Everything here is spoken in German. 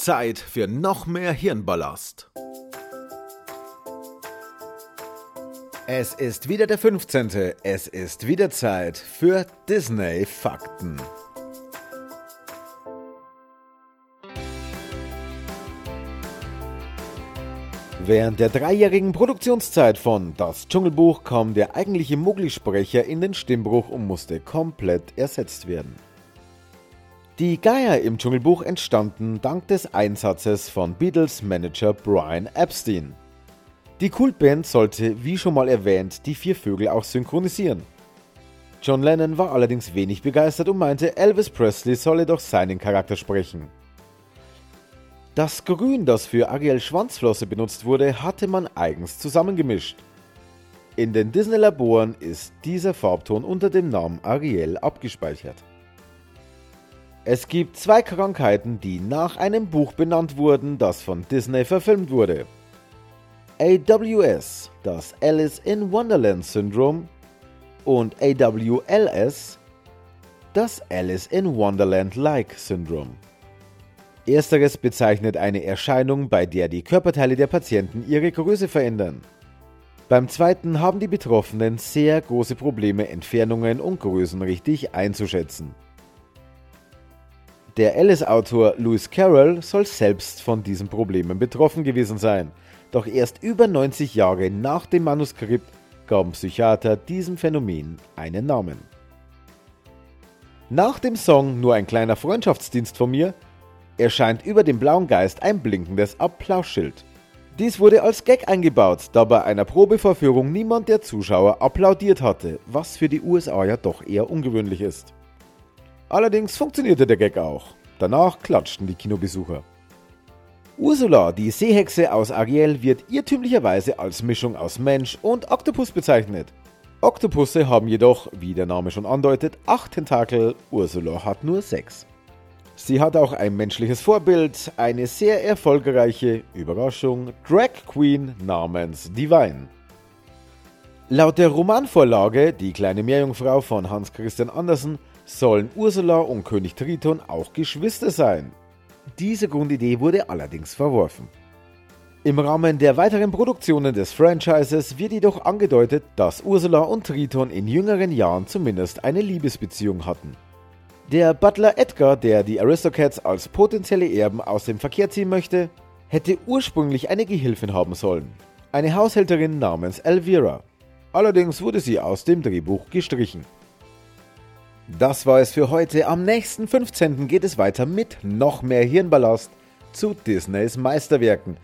Zeit für noch mehr Hirnballast. Es ist wieder der 15. Es ist wieder Zeit für Disney Fakten. Während der dreijährigen Produktionszeit von Das Dschungelbuch kam der eigentliche Mowgli-Sprecher in den Stimmbruch und musste komplett ersetzt werden. Die Geier im Dschungelbuch entstanden dank des Einsatzes von Beatles Manager Brian Epstein. Die Kultband sollte, wie schon mal erwähnt, die vier Vögel auch synchronisieren. John Lennon war allerdings wenig begeistert und meinte, Elvis Presley solle doch seinen Charakter sprechen. Das Grün, das für Ariel Schwanzflosse benutzt wurde, hatte man eigens zusammengemischt. In den Disney-Laboren ist dieser Farbton unter dem Namen Ariel abgespeichert. Es gibt zwei Krankheiten, die nach einem Buch benannt wurden, das von Disney verfilmt wurde. AWS, das Alice in Wonderland Syndrom, und AWLS, das Alice in Wonderland-like Syndrom. Ersteres bezeichnet eine Erscheinung, bei der die Körperteile der Patienten ihre Größe verändern. Beim zweiten haben die Betroffenen sehr große Probleme, Entfernungen und Größen richtig einzuschätzen. Der Alice-Autor Lewis Carroll soll selbst von diesen Problemen betroffen gewesen sein, doch erst über 90 Jahre nach dem Manuskript gaben Psychiater diesem Phänomen einen Namen. Nach dem Song Nur ein kleiner Freundschaftsdienst von mir erscheint über dem blauen Geist ein blinkendes Applausschild. Dies wurde als Gag eingebaut, da bei einer Probevorführung niemand der Zuschauer applaudiert hatte, was für die USA ja doch eher ungewöhnlich ist. Allerdings funktionierte der Gag auch. Danach klatschten die Kinobesucher. Ursula, die Seehexe aus Ariel, wird irrtümlicherweise als Mischung aus Mensch und Oktopus bezeichnet. Oktopusse haben jedoch, wie der Name schon andeutet, acht Tentakel, Ursula hat nur sechs. Sie hat auch ein menschliches Vorbild, eine sehr erfolgreiche, Überraschung, Drag Queen namens Divine. Laut der Romanvorlage Die kleine Meerjungfrau von Hans Christian Andersen sollen Ursula und König Triton auch Geschwister sein. Diese Grundidee wurde allerdings verworfen. Im Rahmen der weiteren Produktionen des Franchises wird jedoch angedeutet, dass Ursula und Triton in jüngeren Jahren zumindest eine Liebesbeziehung hatten. Der Butler Edgar, der die Aristocats als potenzielle Erben aus dem Verkehr ziehen möchte, hätte ursprünglich eine Gehilfin haben sollen, eine Haushälterin namens Elvira. Allerdings wurde sie aus dem Drehbuch gestrichen. Das war es für heute. Am nächsten 15. geht es weiter mit noch mehr Hirnballast zu Disneys Meisterwerken.